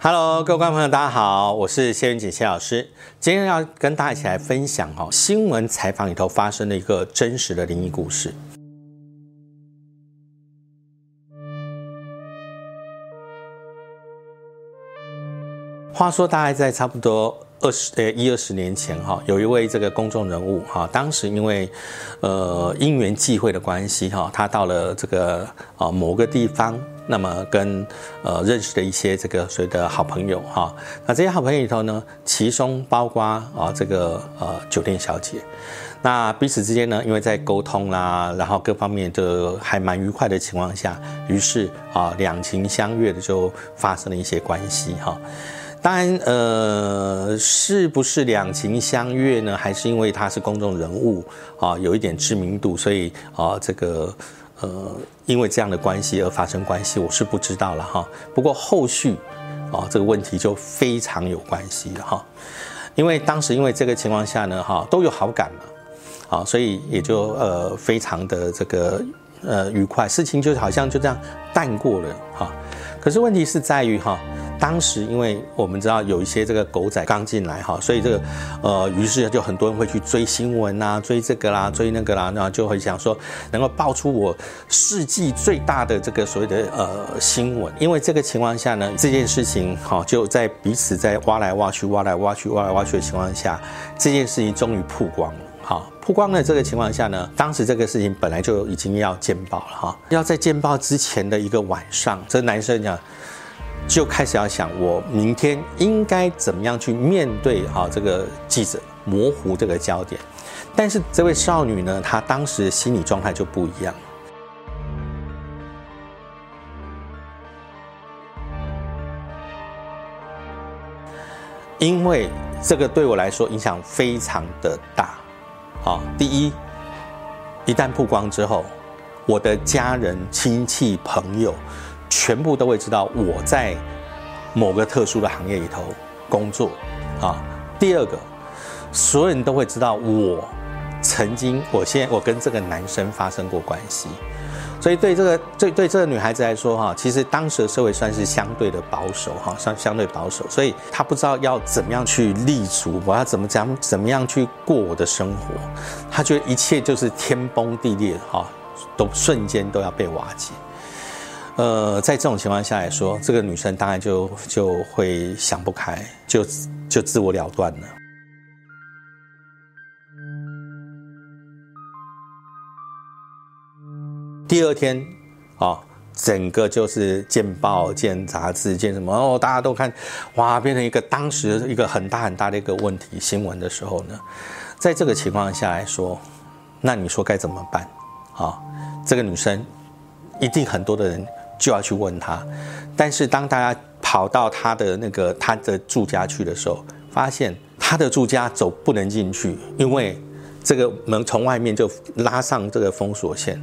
Hello，各位观众朋友，大家好，我是谢云锦谢老师。今天要跟大家一起来分享哈新闻采访里头发生的一个真实的灵异故事。话说，大概在差不多二十呃一二十年前哈，有一位这个公众人物哈，当时因为呃因缘际会的关系哈，他到了这个啊某个地方。那么跟呃认识的一些这个所谓的好朋友哈，那这些好朋友里头呢，其中包括啊这个呃酒店小姐，那彼此之间呢，因为在沟通啦，然后各方面都还蛮愉快的情况下，于是啊两情相悦的就发生了一些关系哈。当然呃是不是两情相悦呢？还是因为他是公众人物啊，有一点知名度，所以啊这个。呃，因为这样的关系而发生关系，我是不知道了哈。不过后续，啊，这个问题就非常有关系了哈。因为当时因为这个情况下呢，哈，都有好感嘛，啊，所以也就呃非常的这个呃愉快，事情就好像就这样淡过了哈。可是问题是在于哈。当时，因为我们知道有一些这个狗仔刚进来哈，所以这个呃，于是就很多人会去追新闻啊，追这个啦，追那个啦，然后就会想说能够爆出我世纪最大的这个所谓的呃新闻。因为这个情况下呢，这件事情哈就在彼此在挖来挖去、挖来挖去、挖来挖去的情况下，这件事情终于曝光了。哈，曝光的这个情况下呢，当时这个事情本来就已经要见报了哈，要在见报之前的一个晚上，这男生讲。就开始要想，我明天应该怎么样去面对啊这个记者，模糊这个焦点。但是这位少女呢，她当时的心理状态就不一样，因为这个对我来说影响非常的大。啊，第一，一旦曝光之后，我的家人、亲戚、朋友。全部都会知道我在某个特殊的行业里头工作啊。第二个，所有人都会知道我曾经，我现在我跟这个男生发生过关系。所以对这个对对这个女孩子来说哈，其实当时的社会算是相对的保守哈，相相对保守，所以她不知道要怎么样去立足，我要怎么讲怎么样去过我的生活。她觉得一切就是天崩地裂哈，都瞬间都要被瓦解。呃，在这种情况下来说，这个女生当然就就会想不开，就就自我了断了。第二天，啊，整个就是见报、见杂志、见什么哦，大家都看，哇，变成一个当时一个很大很大的一个问题新闻的时候呢，在这个情况下来说，那你说该怎么办？啊，这个女生一定很多的人。就要去问他，但是当大家跑到他的那个他的住家去的时候，发现他的住家走不能进去，因为这个门从外面就拉上这个封锁线。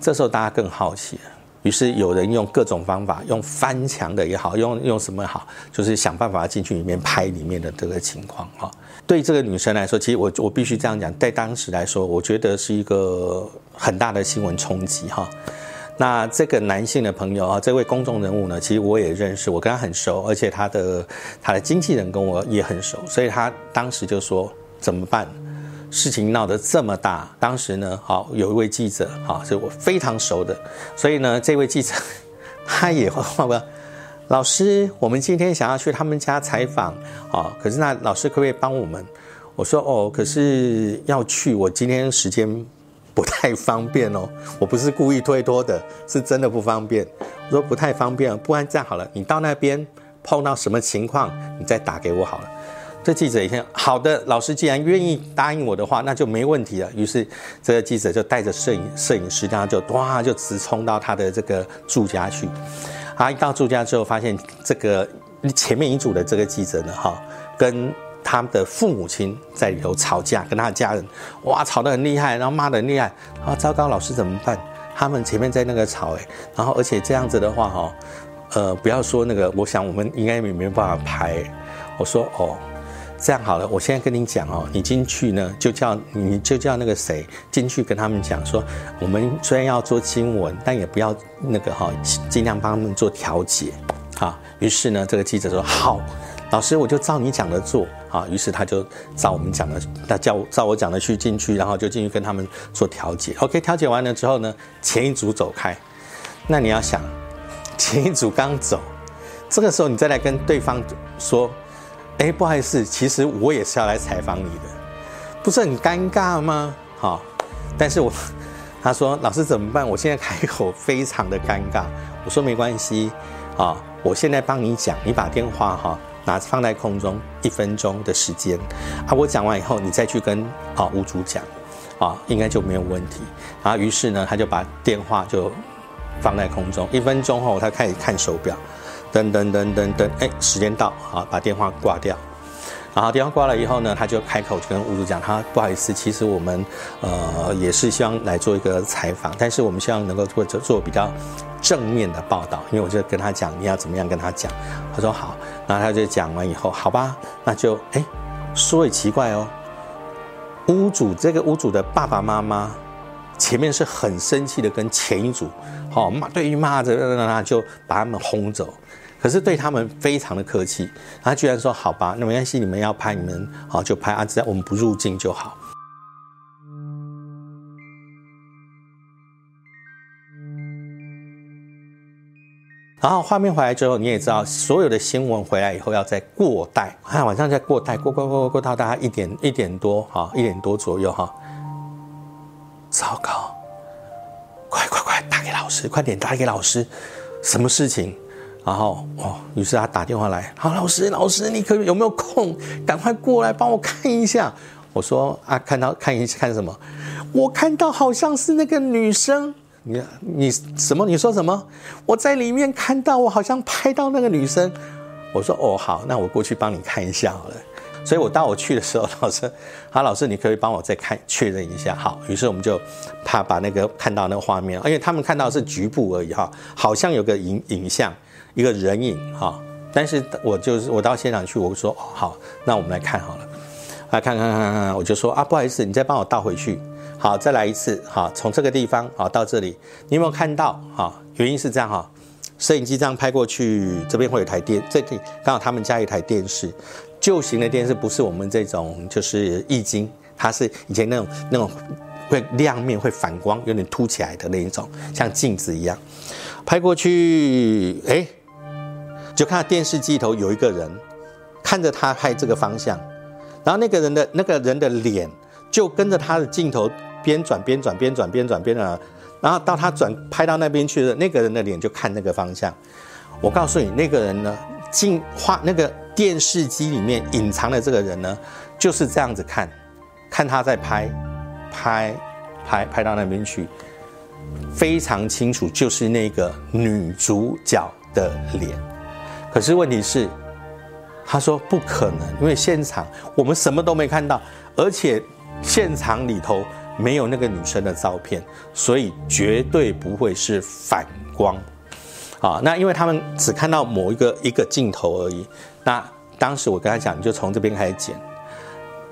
这时候大家更好奇了，于是有人用各种方法，用翻墙的也好，用用什么好，就是想办法进去里面拍里面的这个情况哈。对这个女生来说，其实我我必须这样讲，在当时来说，我觉得是一个很大的新闻冲击哈。那这个男性的朋友啊，这位公众人物呢，其实我也认识，我跟他很熟，而且他的他的经纪人跟我也很熟，所以他当时就说怎么办？事情闹得这么大，当时呢，好有一位记者啊，是我非常熟的，所以呢，这位记者 他也会问老师，我们今天想要去他们家采访啊，可是那老师可不可以帮我们？我说哦，可是要去，我今天时间。不太方便哦，我不是故意推脱的，是真的不方便。我说不太方便，不然这样好了，你到那边碰到什么情况，你再打给我好了。这记者一听，好的，老师既然愿意答应我的话，那就没问题了。于是这个记者就带着摄影摄影师，然后就哇就直冲到他的这个住家去。啊，一到住家之后，发现这个前面一组的这个记者呢，哈，跟。他的父母亲在里头吵架，跟他的家人，哇，吵得很厉害，然后骂得很厉害。啊，糟糕，老师怎么办？他们前面在那个吵，哎，然后而且这样子的话，哈，呃，不要说那个，我想我们应该也没办法排。我说，哦，这样好了，我现在跟你讲哦，你进去呢，就叫你就叫那个谁进去跟他们讲说，我们虽然要做新闻，但也不要那个哈，尽量帮他们做调解。啊，于是呢，这个记者说好，老师我就照你讲的做啊。于是他就照我们讲的，他叫照我讲的去进去，然后就进去跟他们做调解。OK，调解完了之后呢，前一组走开。那你要想，前一组刚走，这个时候你再来跟对方说，哎，不好意思，其实我也是要来采访你的，不是很尴尬吗？好，但是我 他说老师怎么办？我现在开口非常的尴尬。我说没关系啊。我现在帮你讲，你把电话哈拿放在空中一分钟的时间啊，我讲完以后你再去跟啊屋主讲啊，应该就没有问题。然后于是呢，他就把电话就放在空中一分钟后，他开始看手表，噔噔噔噔噔，哎，时间到啊，把电话挂掉。然后电话挂了以后呢，他就开口就跟屋主讲，他不好意思，其实我们呃也是希望来做一个采访，但是我们希望能够做做比较正面的报道，因为我就跟他讲你要怎么样跟他讲，他说好，然后他就讲完以后，好吧，那就哎说也奇怪哦，屋主这个屋主的爸爸妈妈前面是很生气的跟前一组好骂，对于骂着那就把他们轰走。可是对他们非常的客气，他居然说好吧，那没关系，你们要拍你们好就拍啊，只要我们不入境就好。然后画面回来之后，你也知道，所有的新闻回来以后要再过带，看晚上再过带，过过过过过到大概一点一点多哈，一点多左右哈。糟糕，快快快，打给老师，快点打给老师，什么事情？然后哦，于是他打电话来，好，老师，老师，你可有没有空？赶快过来帮我看一下。我说啊，看到看一看什么？我看到好像是那个女生。你你什么？你说什么？我在里面看到，我好像拍到那个女生。我说哦，好，那我过去帮你看一下好了。所以我到我去的时候，老师，好，老师，你可以帮我再看确认一下。好，于是我们就怕把那个看到那个画面，因为他们看到是局部而已哈，好像有个影影像。一个人影哈，但是我就是我到现场去，我说哦好，那我们来看好了，来看看看看，我就说啊不好意思，你再帮我倒回去，好再来一次，好从这个地方好到这里，你有没有看到？哈，原因是这样哈，摄影机这样拍过去，这边会有台电，这里刚好他们家一台电视，旧型的电视不是我们这种就是液晶，它是以前那种那种会亮面会反光，有点凸起来的那一种，像镜子一样，拍过去，哎。就看到电视机头有一个人看着他拍这个方向，然后那个人的那个人的脸就跟着他的镜头边转边转边转边转边转，然后到他转拍到那边去了，那个人的脸就看那个方向。我告诉你，那个人呢，镜画那个电视机里面隐藏的这个人呢，就是这样子看，看他在拍，拍，拍，拍到那边去，非常清楚，就是那个女主角的脸。可是问题是，他说不可能，因为现场我们什么都没看到，而且现场里头没有那个女生的照片，所以绝对不会是反光。啊，那因为他们只看到某一个一个镜头而已。那当时我跟他讲，你就从这边开始剪。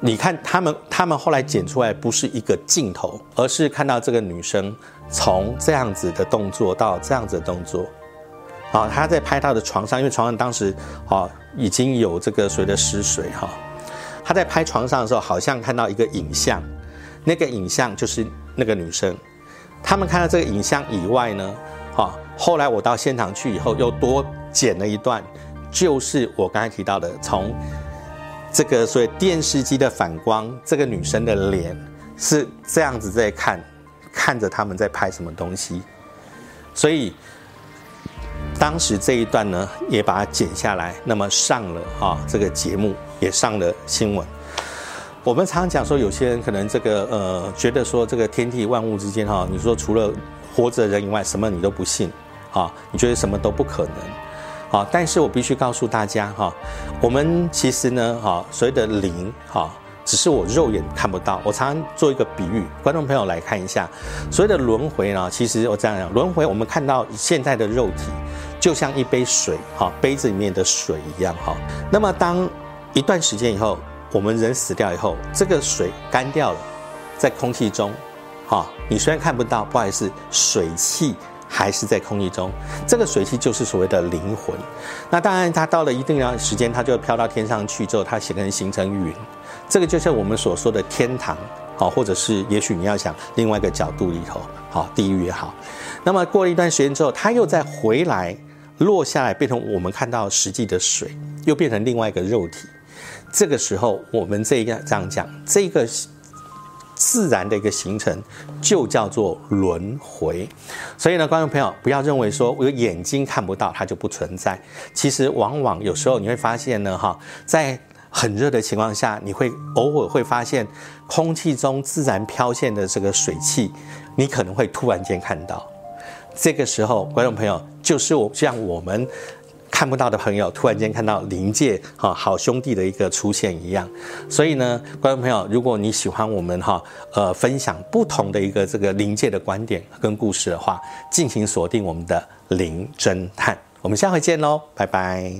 你看他们，他们后来剪出来不是一个镜头，而是看到这个女生从这样子的动作到这样子的动作。啊，他在拍他的床上，因为床上当时啊已经有这个所谓的湿水哈。他在拍床上的时候，好像看到一个影像，那个影像就是那个女生。他们看到这个影像以外呢，啊，后来我到现场去以后，又多剪了一段，就是我刚才提到的，从这个所谓电视机的反光，这个女生的脸是这样子在看，看着他们在拍什么东西，所以。当时这一段呢，也把它剪下来，那么上了啊，这个节目也上了新闻。我们常常讲说，有些人可能这个呃，觉得说这个天地万物之间哈，你说除了活着人以外，什么你都不信啊？你觉得什么都不可能啊？但是我必须告诉大家哈，我们其实呢哈，所谓的灵哈。只是我肉眼看不到。我常常做一个比喻，观众朋友来看一下，所谓的轮回呢，其实我这样讲，轮回我们看到现在的肉体，就像一杯水，哈，杯子里面的水一样，哈。那么当一段时间以后，我们人死掉以后，这个水干掉了，在空气中，哈，你虽然看不到，不好意思，水汽还是在空气中？这个水汽就是所谓的灵魂。那当然，它到了一定的时间，它就飘到天上去之后，它形成形成云。这个就是我们所说的天堂，好，或者是也许你要想另外一个角度里头，好，地狱也好。那么过了一段时间之后，它又再回来落下来，变成我们看到实际的水，又变成另外一个肉体。这个时候，我们这个这样讲，这个。自然的一个形成就叫做轮回，所以呢，观众朋友不要认为说我的眼睛看不到它就不存在。其实往往有时候你会发现呢，哈，在很热的情况下，你会偶尔会发现空气中自然飘现的这个水汽，你可能会突然间看到。这个时候，观众朋友就是我像我们。看不到的朋友突然间看到灵界哈好兄弟的一个出现一样，所以呢，观众朋友，如果你喜欢我们哈呃分享不同的一个这个灵界的观点跟故事的话，敬请锁定我们的灵侦探，我们下回见喽，拜拜。